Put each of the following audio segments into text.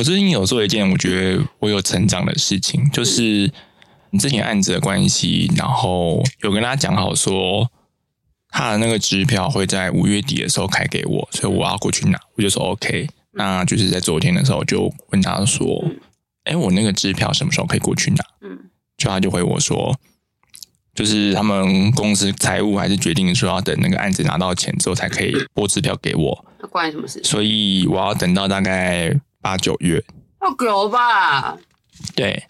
我最近有做一件我觉得我有成长的事情，就是你之前案子的关系，然后有跟他讲好说，他的那个支票会在五月底的时候开给我，所以我要过去拿，我就说 OK。那就是在昨天的时候就问他说，哎，我那个支票什么时候可以过去拿？嗯，就他就回我说，就是他们公司财务还是决定说要等那个案子拿到钱之后才可以拨支票给我。那关你什么事？所以我要等到大概八九月。要久吧？对，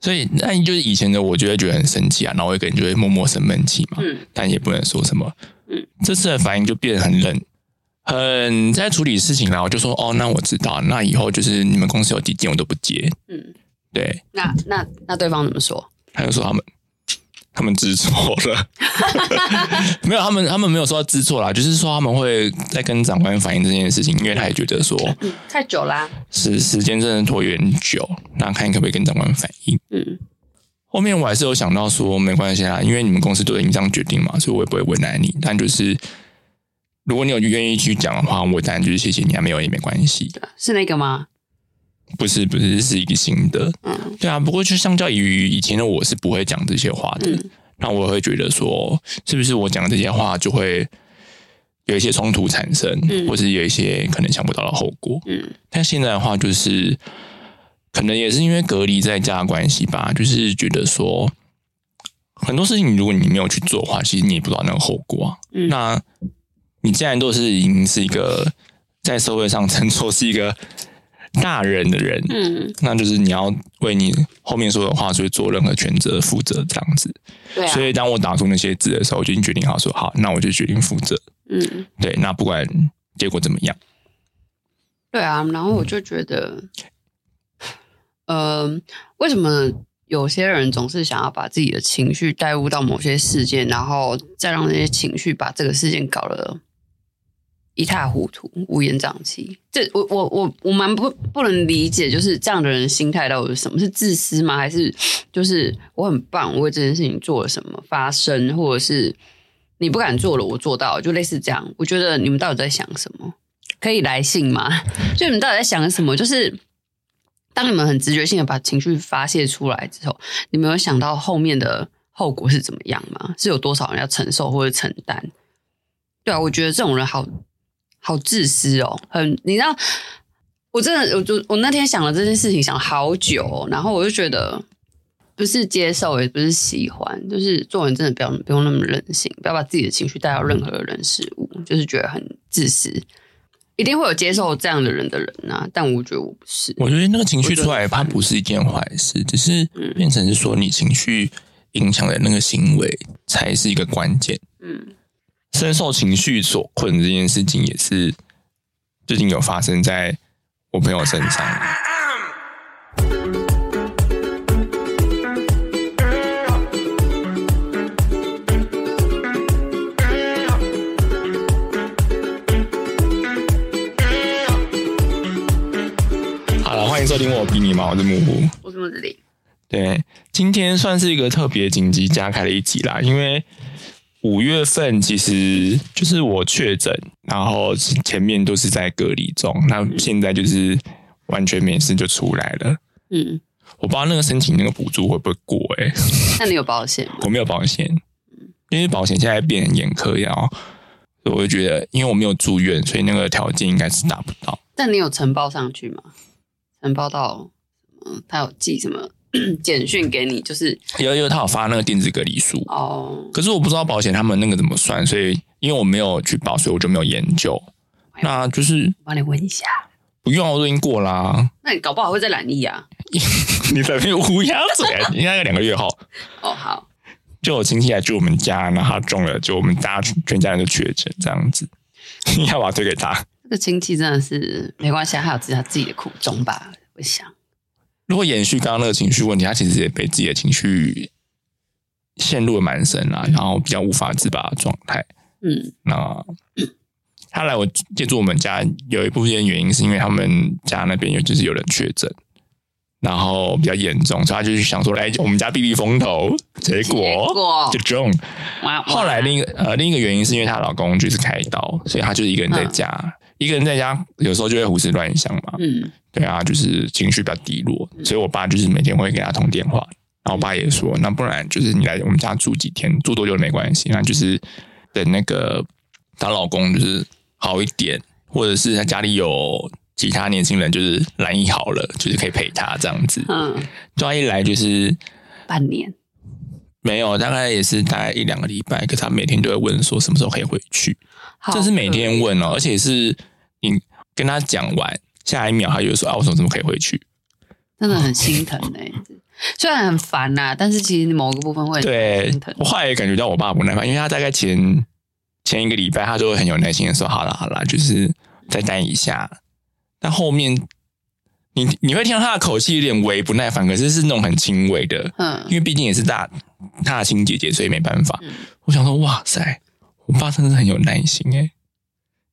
所以那就是以前的我就会觉得很生气啊，然后我一个人就会默默生闷气嘛。嗯，但也不能说什么。嗯，这次的反应就变得很冷。很在处理事情啦，我就说哦，那我知道，那以后就是你们公司有基金我都不接。嗯，对。那那那对方怎么说？他就说他们他们知错了，没有他们他们没有说知错啦，就是说他们会在跟长官反映这件事情，因为他也觉得说太久啦，时时间真的拖有点久，那看可不可以跟长官反映。嗯，后面我还是有想到说没关系啦，因为你们公司都已经这样决定嘛，所以我也不会为难你，但就是。如果你有愿意去讲的话，我当然就是谢谢你啊，没有也没关系。是那个吗？不是，不是，是一个新的。嗯，对啊。不过就相较于以前的我是不会讲这些话的，那我会觉得说，是不是我讲这些话就会有一些冲突产生，或是有一些可能想不到的后果。嗯，但现在的话，就是可能也是因为隔离在家的关系吧，就是觉得说很多事情，如果你没有去做的话，其实你也不知道那个后果啊。那你既然都是已经是一个在社会上称作是一个大人的人，嗯，那就是你要为你后面说的话去做任何全责负责这样子。对，所以当我打出那些字的时候，我就已经决定好说好，那我就决定负责。嗯，对，那不管结果怎么样，对啊，然后我就觉得，呃，为什么？有些人总是想要把自己的情绪带入到某些事件，然后再让那些情绪把这个事件搞得一塌糊涂、乌烟瘴气。这我我我我蛮不不能理解，就是这样的人心态到底是什么？是自私吗？还是就是我很棒，我为这件事情做了什么发生，或者是你不敢做了，我做到，就类似这样。我觉得你们到底在想什么？可以来信吗？就你们到底在想什么？就是。当你们很直觉性的把情绪发泄出来之后，你们有想到后面的后果是怎么样吗？是有多少人要承受或者承担？对啊，我觉得这种人好好自私哦，很你知道，我真的我就我那天想了这件事情想好久，然后我就觉得不是接受也不是喜欢，就是做人真的不要不用那么任性，不要把自己的情绪带到任何的人事物，就是觉得很自私。一定会有接受这样的人的人呐，但我觉得我不是。我觉得那个情绪出来，它不是一件坏事，只是变成是说你情绪影响的那个行为才是一个关键。嗯，深受情绪所困这件事情，也是最近有发生在我朋友身上。收听我比你忙，我是木木，我是木子林。对，今天算是一个特别紧急加开的一集啦，因为五月份其实就是我确诊，然后前面都是在隔离中，那现在就是完全没事就出来了。嗯，我不知道那个申请那个补助会不会过哎？那你有保险？我没有保险，因为保险现在变很严苛，然后我就觉得，因为我没有住院，所以那个条件应该是达不到。但你有承包上去吗？承包到，嗯，他有寄什么 简讯给你？就是有有，他有发那个电子隔离书哦。可是我不知道保险他们那个怎么算，所以因为我没有去保，所以我就没有研究。那就是帮你问一下，不用，我都已经过啦。那你搞不好会再染疫啊？你在那乌鸦嘴，应该有两个月后。哦，好。就我亲戚来住我们家，然后他中了，就我们大家全家人都确诊，这样子，你 要把它推给他。这个亲戚真的是没关系，还有自他自己的苦衷吧。我想，如果延续刚刚那个情绪问题，他其实也被自己的情绪陷入了蛮深啦，然后比较无法自拔的状态。嗯，那他来我借住我们家有一部分原因，是因为他们家那边有就是有人确诊，然后比较严重，所以他就想说来我们家避避风头，结果就中。后来另一个呃另一个原因是因为她老公就是开刀，所以她就是一个人在家。一个人在家，有时候就会胡思乱想嘛。嗯，对啊，就是情绪比较低落，所以我爸就是每天会给他通电话。然后我爸也说，那不然就是你来我们家住几天，住多久没关系。那就是等那个她老公就是好一点，或者是他家里有其他年轻人，就是来意好了，就是可以陪他这样子。嗯，就他一来就是半年，没有，大概也是大概一两个礼拜，可他每天都会问说什么时候可以回去，这是每天问哦，而且是你跟他讲完，下一秒他就说啊，我什么怎么可以回去？真的很心疼哎、虽然很烦呐、但是其实某个部分会对心疼。我后来也感觉到我爸不耐烦，因为他大概前前一个礼拜，他就会很有耐心的说：“好了好了，就是再待一下。”但后面你你会听到他的口气有点微不耐烦，可是是那种很轻微的，嗯因嗯，为毕竟也是大大亲姐姐，所以没办法。嗯我想说，哇塞，我爸真的是很有耐心诶，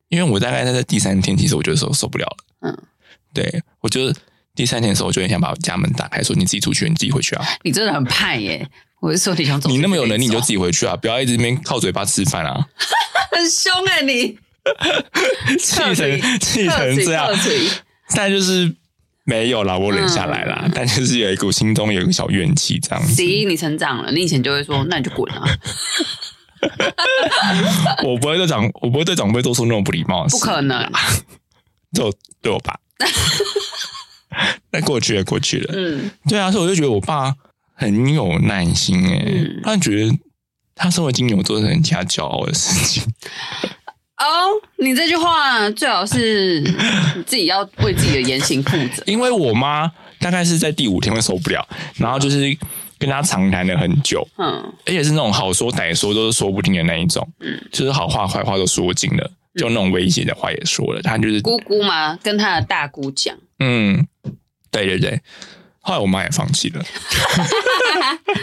因为我大概在这第三天，其实我就受受不了了。嗯，对我就第三天的时候，我就很想把家门打开，说：“你自己出去，你自己回去啊。”你真的很叛耶、我是说你想走，你那么有能力，你就自己己回去啊！不要一直这边靠嘴巴吃饭啊！很凶哎、你 气成气成这样但就是没有啦，我忍下来啦。但就是有一股心中有一个小怨气这样子。行，你成长了，你以前就会说，那你就滚啊，我不会对长，我不会对长辈做出那种不礼貌的事。不可能，就对我爸。那过去了，过去了。嗯，对啊，所以我就觉得我爸很有耐心诶、嗯。他觉得他身为金牛座是很替他骄傲的事情。哦，你这句话最好是你自己要为自己的言行负责，因为我妈大概是在第五天会受不了，然后就是跟他长谈了很久，嗯。而且是那种好说歹说都是说不定的那一种，嗯，就是好话坏话都说尽了，就那种威胁的话也说了，他就是姑姑嘛，跟他的大姑讲，嗯，对对对。后来我妈也放弃了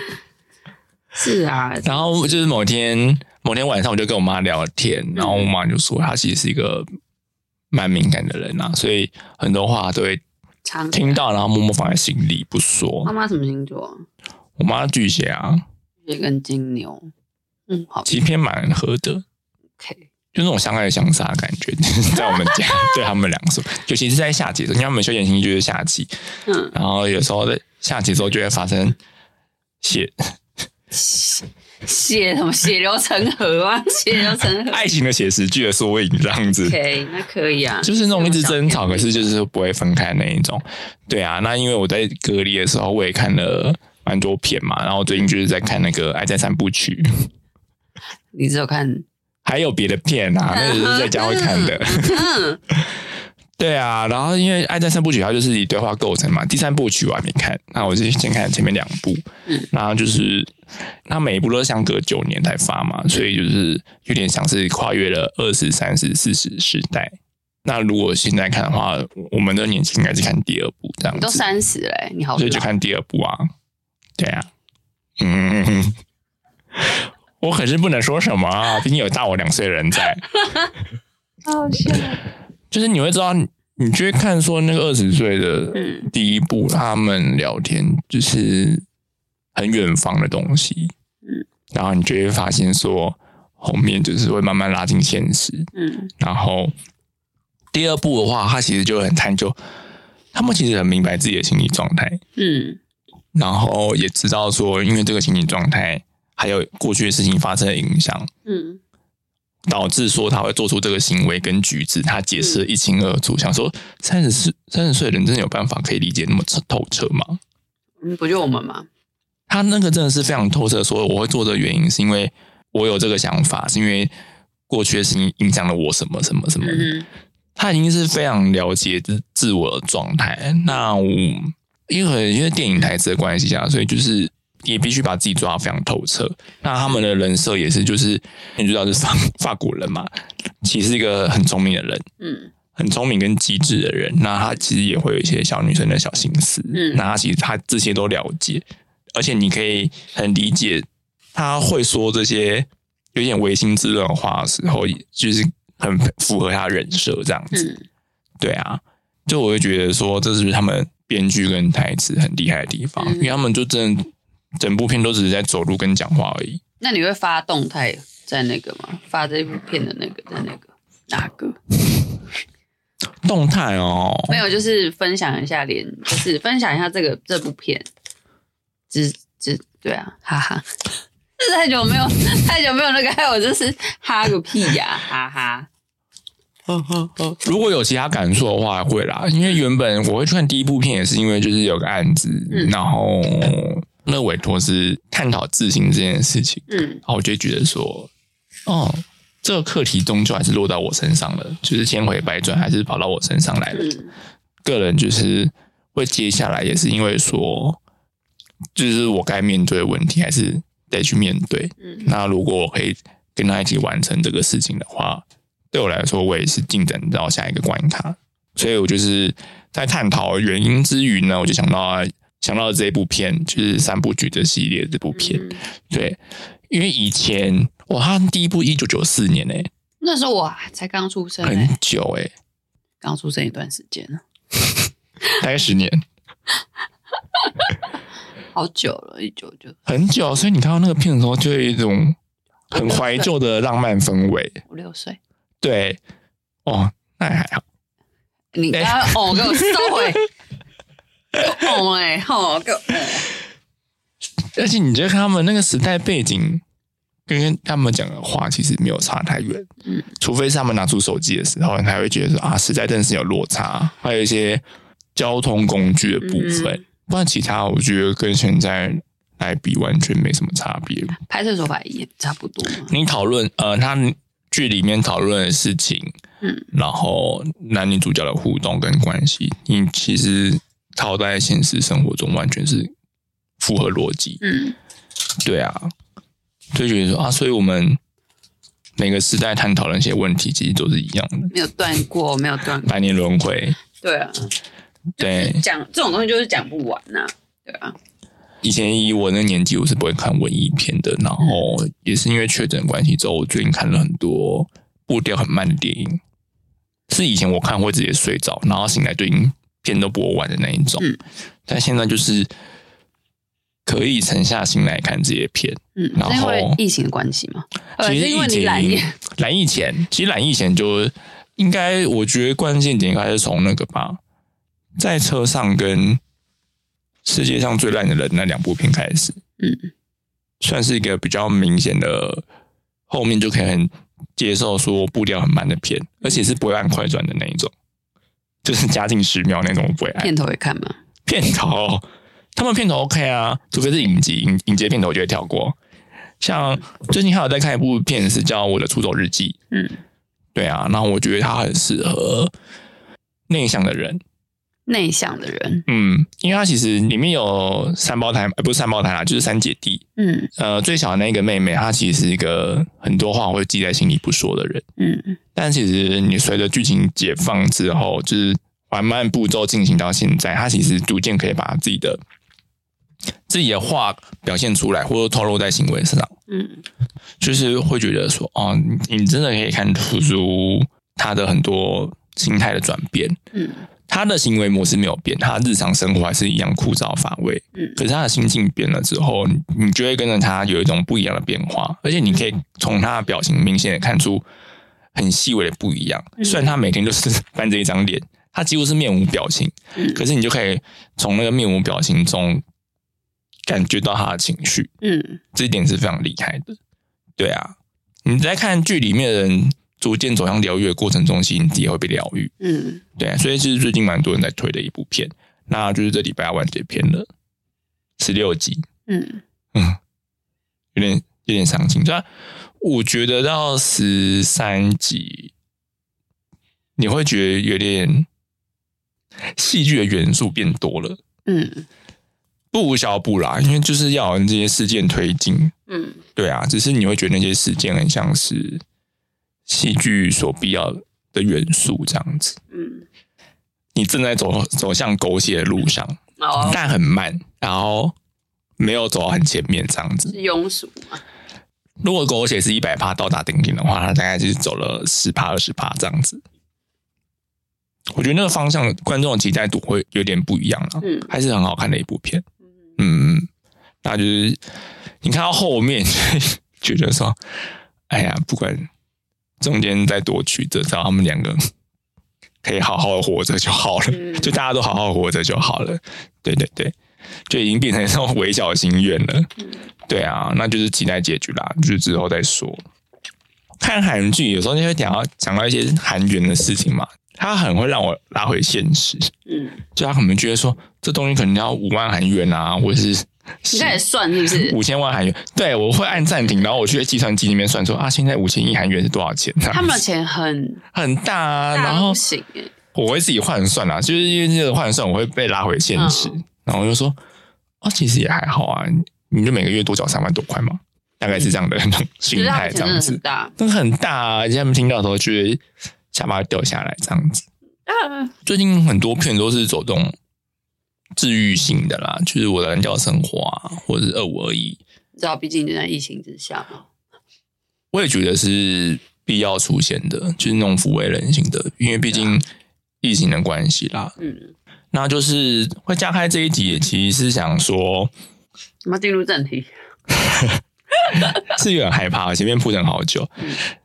是啊，然后就是某天某天晚上我就跟我妈聊天，然后我妈就说她其实是一个蛮敏感的人啊，所以很多话都会常听到，然后默默放在心里不说妈。妈什么星座啊？我妈巨蟹啊，也跟金牛，嗯，好其实偏蛮合的，，OK，就那种相爱相杀的感觉，在我们家 对他们两个说，尤其是在夏季的时候，因为他们休闲星就是夏季，嗯，然后有时候在夏季的时候就会发生血血什么血流成河啊，血流成河爱情的写实剧的缩影这样子。，OK，那可以啊，就是那种一直争吵，可是就是不会分开那一种。对啊，那因为我在隔离的时候，我也看了蛮多片嘛，然后最近就是在看那个《爱在三部曲》，你只有看，还有别的片啊，那只是在家会看的。嗯，对啊，然后因为《爱在三部曲》它就是以对话构成嘛，第三部曲我还没看，那我就先看前面两部，嗯。然后就是它每一部都是相隔九年才发嘛，所以就是有点像是跨越了二十三十四十时代。那如果现在看的话，我们的年纪应该是看第二部这样你都，三十嘞，你好，所以就看第二部啊。对啊，嗯，我可是不能说什么啊，毕竟有大我两岁的人在。好笑，就是你会知道，你就会看说那个二十岁的嗯。第一步，他们聊天就是很远方的东西，嗯，然后你就会发现说后面就是会慢慢拉近现实，嗯。然后第二步的话，他其实就很探究，他们其实很明白自己的心理状态，嗯。然后也知道说，因为这个心理状态还有过去的事情发生的影响，嗯导致说他会做出这个行为跟举止，他解释的一清二楚。想说三十岁三十岁的人真的有办法可以理解那么透透彻吗？嗯，不就我们吗？他那个真的是非常透彻，说我会做的原因是因为我有这个想法，是因为过去的事情影响了我什么什么什么。嗯他已经是非常了解自自我的状态。那我因为因为电影台词的关系啊，所以就是也必须把自己抓得非常透彻。那他们的人设也是，就是你知道是法法国人嘛，其实是一个很聪明的人，嗯很聪明跟机智的人。那他其实也会有一些小女生的小心思，嗯那他其实他这些都了解，而且你可以很理解他会说这些有点违心之论的话的时候，就是很符合他人设这样子。嗯对啊，就我会觉得说，这是不是他们编剧跟台词很厉害的地方，嗯因为他们就真的整部片都只是在走路跟讲话而已。那你会发动态在那个吗？发这部片的那个在那个哪个？动态哦，没有，就是分享一下连，就是分享一下这个这部片，只只对啊，哈哈，这太久没有太久没有那个，还有就是哈个屁呀，哈哈。如果有其他感受的话，会啦。因为原本我会去看第一部片，也是因为就是有个案子，嗯然后那委托是探讨自信这件事情，嗯然后我就觉得说，哦，这个课题终究还是落到我身上了，就是千回百转，还是跑到我身上来了。嗯个人就是会接下来，也是因为说，就是我该面对的问题，还是得去面对。嗯那如果我可以跟他一起完成这个事情的话，对我来说，我也是进展到下一个关卡。所以我就是在探讨原因之余呢，我就想到想到了这一部片，就是三部曲的系列这部片。嗯对，因为以前哇，他第一部一九九四年诶、那时候我才刚出生、很欸，久诶、刚出生一段时间了，大概十年，好久了，一九九很久。所以你看到那个片的时候，就有一种很怀旧的浪漫氛围。五六岁。对，哦，那还好。你刚刚哦，给我收回，给我哦哎，好，给我哦而且你觉得他们那个时代背景跟他们讲的话其实没有差太远，嗯，除非是他们拿出手机的时候，你才会觉得说啊，时代真的是有落差，还有一些交通工具的部分，嗯。不然其他我觉得跟现在来比完全没什么差别。拍摄手法也差不多。你讨论呃，他剧里面讨论的事情，嗯。然后男女主角的互动跟关系，你其实套在现实生活中完全是符合逻辑。嗯对啊，就觉得说啊，所以我们每个时代探讨的那些问题，其实都是一样的，没有断过，没有断过。百年轮回。对啊，对，讲这种东西就是讲不完呐、对啊，以前以我那个年纪，我是不会看文艺片的，然后也是因为确诊关系之后，我最近看了很多步调很慢的电影，是以前我看会直接睡着，然后醒来就已经片都播完的那一种，嗯但现在就是可以沉下心来看这些片。嗯，然后是因为疫情的关系吗？呃，其实是因为你疫情懒夜，蓝疫前，其实蓝疫前就应该，我觉得关键点应该是从那个吧，在车上跟世界上最烂的人那两部片开始，嗯算是一个比较明显的，后面就可以很接受说步调很慢的片，而且是不会按快转的那一种，就是加进十秒那种我不会按片头会看吗？片头，他们片头 OK 啊，除非是影集，影影集的片头我就会跳过。像最近还有在看一部片是叫《我的出走日记》，嗯，对啊，然后我觉得它很适合内向的人，内向的人，嗯，因为他其实里面有三胞胎，呃，不是三胞胎啦，就是三姐弟。嗯呃，最小的那个妹妹，她其实是一个很多话会记在心里不说的人，嗯但其实你随着剧情解放之后，就是缓慢步骤进行到现在，她其实逐渐可以把自己的自己的话表现出来，或者透露在行为上。嗯就是会觉得说，哦，你你真的可以看出他的很多心态的转变。嗯他的行为模式没有变，他日常生活还是一样枯燥乏味。嗯可是他的心境变了之后，你你就会跟着他有一种不一样的变化，而且你可以从他的表情明显的看出很细微的不一样。嗯虽然他每天都是板着一张脸，他几乎是面无表情，嗯可是你就可以从那个面无表情中感觉到他的情绪。嗯这一点是非常厉害的。对啊，你在看剧里面的人逐渐走向疗愈的过程中，其实你自己也会被疗愈。嗯对啊，所以其实最近蛮多人在推的一部片，那就是这礼拜要完结篇了，十六集，嗯嗯，有点有点伤心。但我觉得到十三集，你会觉得有点戏剧的元素变多了。嗯不无小补啦，因为就是要有这些事件推进，嗯对啊，只是你会觉得那些事件很像是戏剧所必要的元素这样子。嗯，你正在走走向狗血的路上，哦，但很慢，然后没有走到很前面这样子。是庸俗嘛？如果狗血是一百趴到达顶点的话，它大概就是走了十趴二十趴这样子。我觉得那个方向观众的期待度会有点不一样了，嗯还是很好看的一部片。嗯嗯，那就是你看到后面 就觉得说，哎呀，不管中间再多曲折，只要他们两个 可以好好的活着就好了，嗯就大家都好好活着就好了。对对对，就已经变成一种微小心愿了。对啊，那就是期待结局啦，就是之后再说。看韩剧有时候就会讲到讲到一些韩元的事情嘛，他很会让我拉回现实。嗯，就他可能觉得说这东西可能要五万韩元啊，或者是你开始算是不是？五千万韩元。对我会按暂停，然后我去计算机里面算说啊，现在五千亿韩元是多少钱？他们的钱很 很大啊，大然后不行哎，我会自己换算啦，就是因为这个换算我会被拉回现实，嗯然后我就说啊，其实也还好啊，你就每个月多缴三万多块嘛，大概是这样的那种心态，这样子，的很大。真的很大啊！而且他们听到的时候，就会下巴掉下来这样子。啊最近很多片都是走这种治愈性的啦，就是我的人教生活啊，或者是二五二一，你知道，毕竟就在疫情之下嘛。我也觉得是必要出现的，就是那种抚慰人心的，因为毕竟疫情的关系啦。嗯，那就是会加开这一集，其实是想说，我们要进入正题。是有点害怕，前面铺陈好久，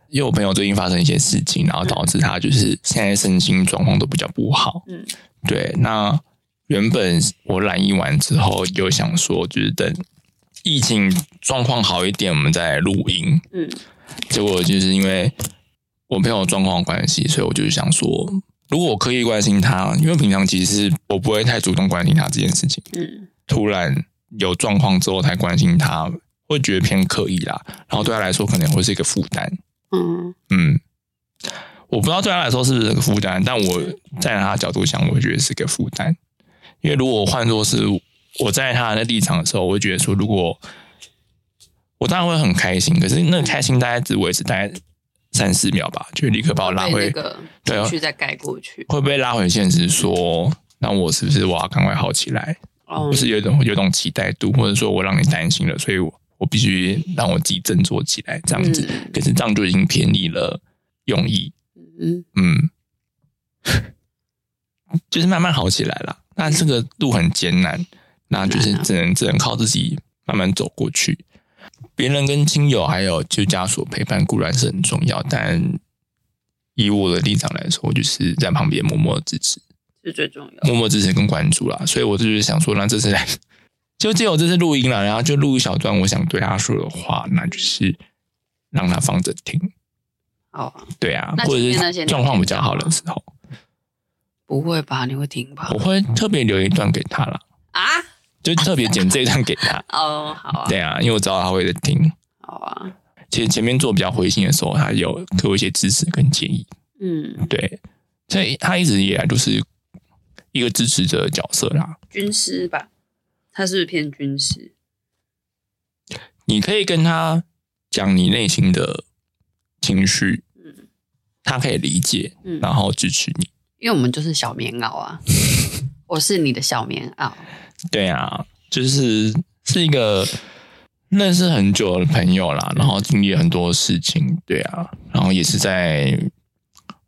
因为我朋友最近发生一些事情，然后导致他就是现在身心状况都比较不好。嗯，对。那原本我染疫完之后，有想说，就是等疫情状况好一点，我们再来录音。嗯结果就是因为我朋友状况关系，所以我就是想说，如果我刻意关心他，因为平常其实我不会太主动关心他这件事情。嗯突然有状况之后才关心他，会觉得偏刻意啦。然后对他来说可能会是一个负担。嗯嗯，我不知道对他来说是不是个负担，但我站在他的角度想，我觉得是个负担。因为如果换作是我在他的立场的时候，我会觉得说，如果我当然会很开心，可是那个开心大概只维持大概三四秒吧，就立刻把我拉回，那个对啊情绪再盖过去。会不会拉回现实说。那我是不是我要赶快好起来？哦不是有一种有一种期待度，或者说我让你担心了，所以我我必须让我自己振作起来，这样子。嗯可是这样就已经偏离了用意，嗯嗯，就是慢慢好起来了。那这个路很艰难，那就是只能只能靠自己慢慢走过去。别人跟亲友还有就家属陪伴固然是很重要，但以我的立场来说，我就是在旁边默默支持。是最重要。默默支持跟关注啦，所以我就是想说，那这次来 就借我这次录音了，然后就录一小段我想对他说的话，那就是让他放着听，好啊，对啊，或者是状况比较好的时候，不会吧？你会听吧我？会特别留一段给他啦，啊？就特别剪这一段给他，哦，好啊，对啊，因为我知道他会在听。好啊，其实前面做比较灰心的时候，他有给我一些支持跟建议，嗯，对，所以他一直以来就是一个支持者的角色啦。军师吧？他是不是偏军师？你可以跟他讲你内心的情绪，嗯他可以理解，嗯，然后支持你。因为我们就是小棉袄啊，我是你的小棉袄。对啊，就是是一个认识很久的朋友啦，然后经历很多事情，对啊，然后也是在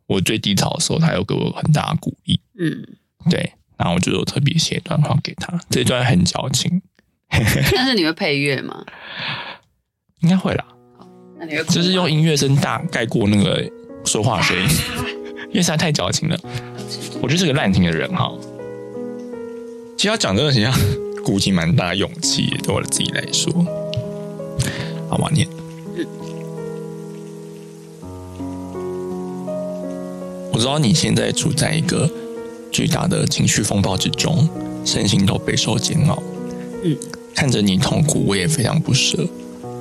我最低潮的时候，他又给我很大的鼓励，嗯，对，然后我就有特别写一段话给他，这段很矫情，但是你会配乐吗？应该会啦，那你会哭吗就是用音乐声大盖过那个说话声音，因为实在太矫情了。我就是个滥情的人哈。其实要讲这个，实际上鼓起蛮大的勇气，对我自己来说。好吧，念。我知道你现在处在一个巨大的情绪风暴之中，身心都备受煎熬。嗯，看着你痛苦，我也非常不舍。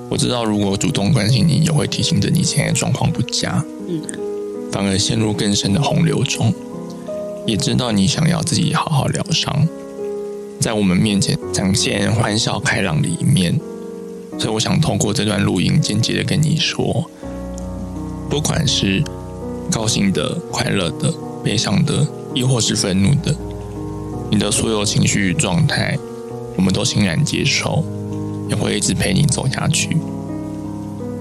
我知道，如果主动关心你，也会提醒着你现在状况不佳。嗯反而陷入更深的洪流中。也知道你想要自己好好疗伤，在我们面前展现欢笑开朗的一面。所以我想通过这段录音，间接的跟你说，不管是高兴的、快乐的、悲伤的，亦或是愤怒的，你的所有情绪状态，我们都欣然接受，也会一直陪你走下去。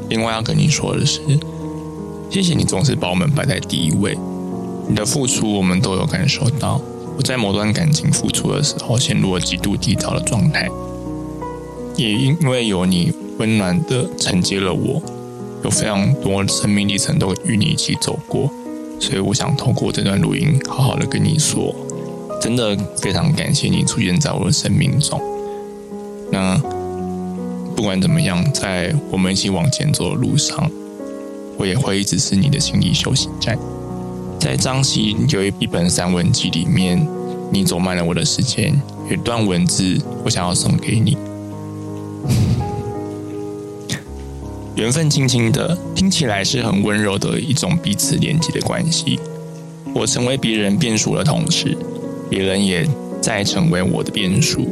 另外要跟你说的是，谢谢你总是把我们摆在第一位，你的付出我们都有感受到。我在某段感情付出的时候，陷入了极度低潮的状态，也因为有你温暖的承接了我，有非常多生命历程都与你一起走过，所以我想透过这段录音，好好的跟你说，真的非常感谢你出现在我的生命中。那不管怎么样，在我们一起往前走的路上，我也会一直是你的心理休息站。在张希有一本散文集里面，你走慢了我的时间，有一段文字我想要送给你。缘分轻轻的，听起来是很温柔的一种彼此连接的关系。我成为别人变数的同时，别人也在成为我的变数。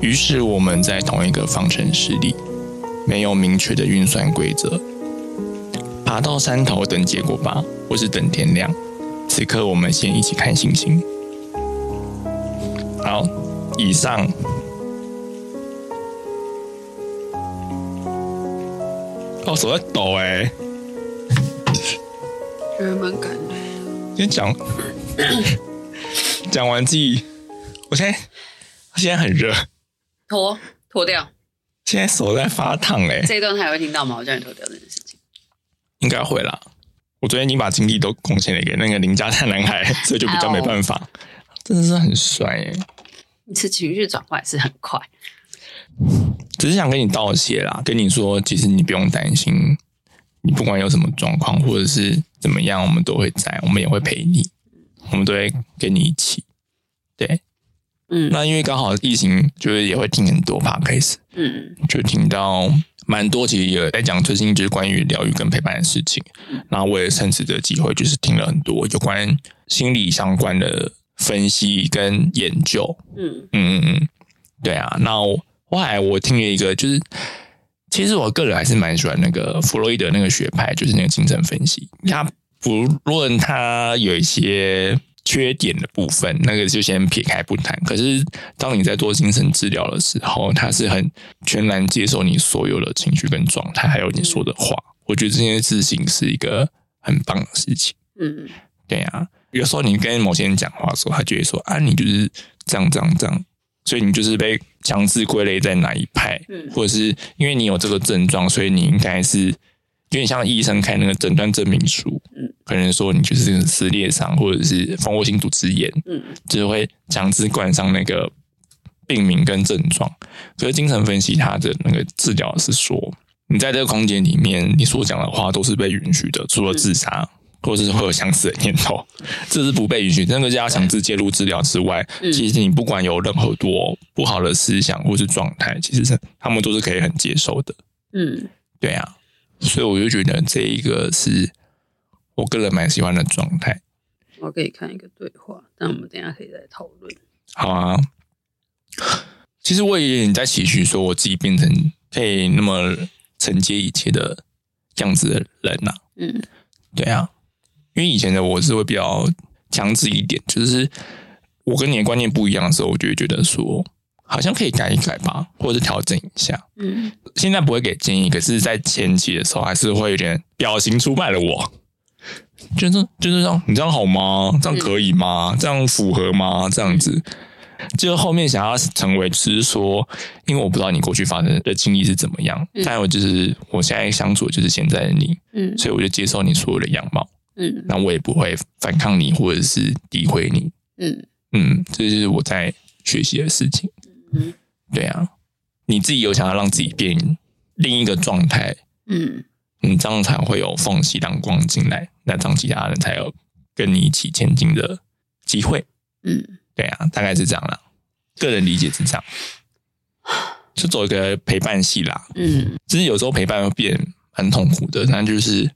于是我们在同一个方程式里，没有明确的运算规则。爬到山头等结果吧，或是等天亮。此刻我们先一起看星星。好，以上。哦，手在抖哎，觉得蛮感人。先讲讲完自己，我现在现在很热，脱脱掉。现在手在发烫哎。这一段还会听到吗？我叫你脱掉这件事情。应该会啦。我昨天已经把精力都贡献了给那个邻家大男孩，所以就比较没办法。真的是很帅哎。你是情绪转换是很快。只是想跟你道谢啦，跟你说，其实你不用担心，你不管有什么状况或者是怎么样，我们都会在，我们也会陪你，我们都会跟你一起。对，嗯，那因为刚好疫情，就是也会听很多 podcast，嗯，就听到蛮多，其实也在讲最近就是关于疗愈跟陪伴的事情。然后我也趁此的机会，就是听了很多有关心理相关的分析跟研究。嗯嗯嗯嗯，对啊，那。后来我听了一个，就是其实我个人还是蛮喜欢那个弗洛伊德那个学派，就是那个精神分析。他不论他有一些缺点的部分，那个就先撇开不谈。可是当你在做精神治疗的时候，他是很全然接受你所有的情绪跟状态，还有你说的话。我觉得这件事情是一个很棒的事情。嗯，对啊，有时候你跟某些人讲话的时候，他就会说啊，你就是这样这样这样。所以你就是被强制归类在哪一派，或者是因为你有这个症状，所以你应该是有点像医生开那个诊断证明书，可能说你就是撕裂伤或者是蜂窝性组织炎，嗯，就是会强制冠上那个病名跟症状。可是精神分析它的那个治疗是说，你在这个空间里面，你所讲的话都是被允许的，除了自杀。或者是会有相似的念头，这是不被允许。那个要强制介入治疗之外，其实你不管有任何多不好的思想或是状态，其实是他们都是可以很接受的。嗯，对啊，所以我就觉得这一个是我个人蛮喜欢的状态。我可以看一个对话，但我们等下可以再讨论。好啊，其实我也有点在期许，说我自己变成可以那么承接一切的样子的人呐。嗯，对啊。因为以前的我是会比较强制一点，就是我跟你的观念不一样的时候，我就会觉得说好像可以改一改吧，或者是调整一下。嗯，现在不会给建议，可是，在前期的时候还是会有点表情出卖了我，就是就是这样，你这样好吗？这样可以吗？这样符合吗？这样子，就后面想要成为，只是说，因为我不知道你过去发生的经历是怎么样，但我就是我现在相处就是现在的你，嗯，所以我就接受你所有的样貌。嗯，那我也不会反抗你，或者是诋毁你。嗯嗯，这是我在学习的事情。嗯，对啊，你自己有想要让自己变另一个状态，嗯，你这样才会有缝隙让光进来，那这样其他人才有跟你一起前进的机会。嗯，对啊，大概是这样啦。个人理解是这样，就走一个陪伴系啦。嗯，只是有时候陪伴会变很痛苦的，那就是。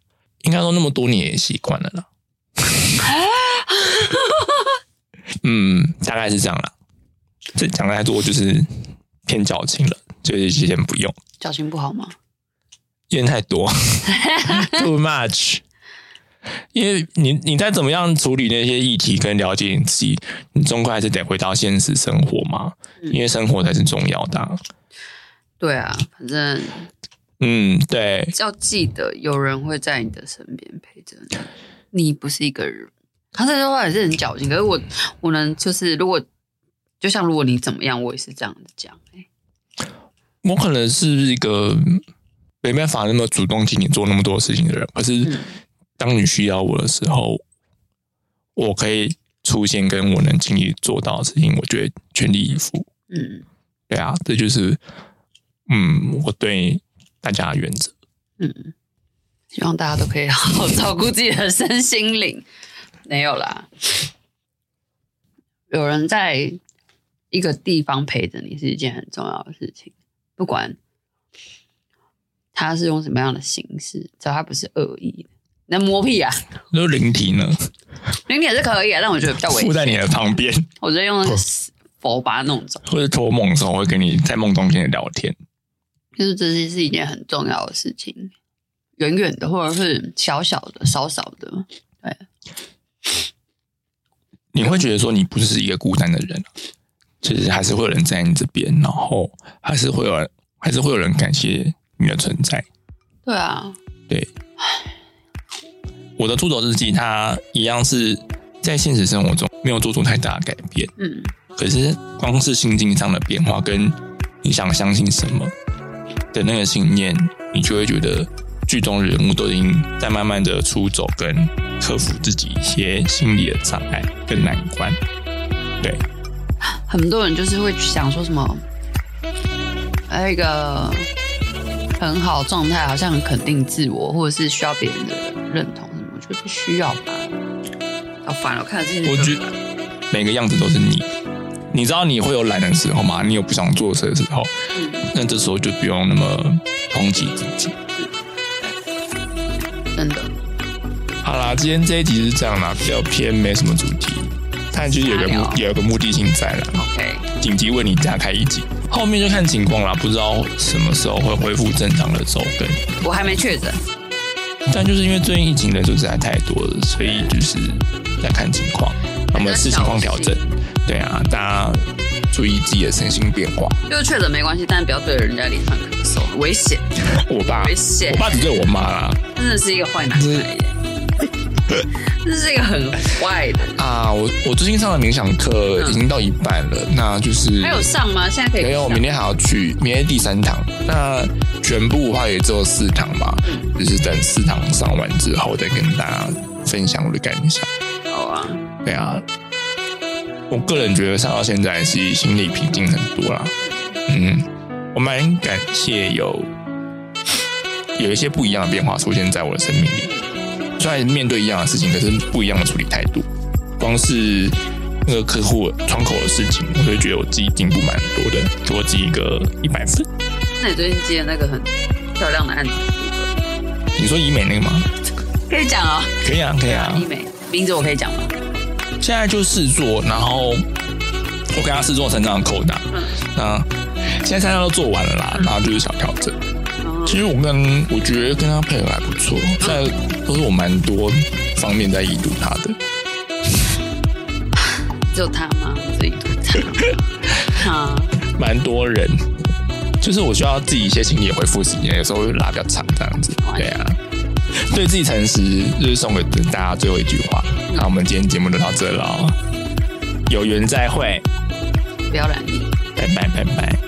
应该说那么多年也习惯了啦。嗯，大概是这样啦。这讲太多就是偏矫情了，就是先不用。矫情不好吗？因为太多，too much。因为你你再怎么样处理那些议题跟了解你自己，你终归还是得回到现实生活嘛。因为生活才是重要的。对啊，反正。嗯，对，要记得有人会在你的身边陪着你，你不是一个人。他这句话也是很矫情，可是我我能就是，如果就像如果你怎么样，我也是这样子讲。哎，我可能是一个没办法那么主动替你做那么多事情的人，可是当你需要我的时候，我可以出现，跟我能尽力做到的事情，我觉得全力以赴。嗯对啊，这就是嗯我对大家的原则。嗯，希望大家都可以好好照顾自己的身心灵。没有啦，有人在一个地方陪着你是一件很重要的事情，不管他是用什么样的形式，只要他不是恶意的。那摸屁啊，那灵体呢，零点是可以啊，但我觉得比较危险附在你。的旁边，我直接用那个佛把它弄走，或者托梦的时候会跟你在梦中跟你聊天。就是这些是一件很重要的事情，远远的或者是小小的、少少的，对，你会觉得说你不是一个孤单的人、啊，其实还是会有人在你这边，然后还是会有人，还是会有人感谢你的存在。对啊，对，我的出走日记，它一样是在现实生活中没有做出太大的改变，嗯。可是光是心境上的变化，跟你想相信什么的那个信念，你就会觉得剧中人物都已经在慢慢的出走，跟克服自己一些心理的障碍跟难关。对，很多人就是会想说什么，还有一个很好状态，好像很肯定自我，或者是需要别人的认同什么，我觉得不需要吧。好烦哦，我看了这些，我觉得每个样子都是你。你知道你会有懒的时候吗？你有不想做事的时候，嗯那这时候就不用那么抨击自己。真的，好啦，今天这一集是这样啦，比较偏没什么主题，但就是有个目瞎聊有个目的性在了。OK，紧急为你加开一集，后面就看情况啦，不知道什么时候会恢复正常的周更。我还没确诊，但就是因为最近疫情人数实在太多了，所以就是在看情况，我们视情况调整。对啊，大家注意自己的身心变化。就是确诊没关系，但是不要对着人家脸上咳嗽，危险，我爸，危险我爸只对我妈啦。真的是一个坏男孩耶，这是一个很坏的。啊，我我最近上的冥想课已经到一半了，那就是还有上吗？现在可以没有，上明天还要去，明天第三堂。那全部的话也只有四堂吧，就是等四堂上完之后再跟大家分享我的感想。好啊，对啊，我个人觉得上到现在是心理平静很多啦。嗯，我蛮感谢有有一些不一样的变化出现在我的生命里。虽然面对一样的事情，可是不一样的处理态度。光是那个客户窗口的事情，我就觉得我自己进步蛮多的，给我自己一个一百分。那你最近接的那个很漂亮的案子如何，你说医美那个吗？可以讲哦。可以啊，可以啊。医美名字我可以讲吗？现在就试做，然后我给他试做三张的扣打，嗯那现在三张都做完了啦，然后就是小调整。嗯其实我跟我觉得跟他配合还不错，在都是我蛮多方面在移读他的。只有他吗？自己读他。啊，蛮多人，就是我需要自己一些心理回复时间，有时候会拉比较长这样子。对啊，对自己诚实，就是送给大家最后一句话。那我们今天节目就到这了哦，有缘再会，不要染疫。拜拜拜拜。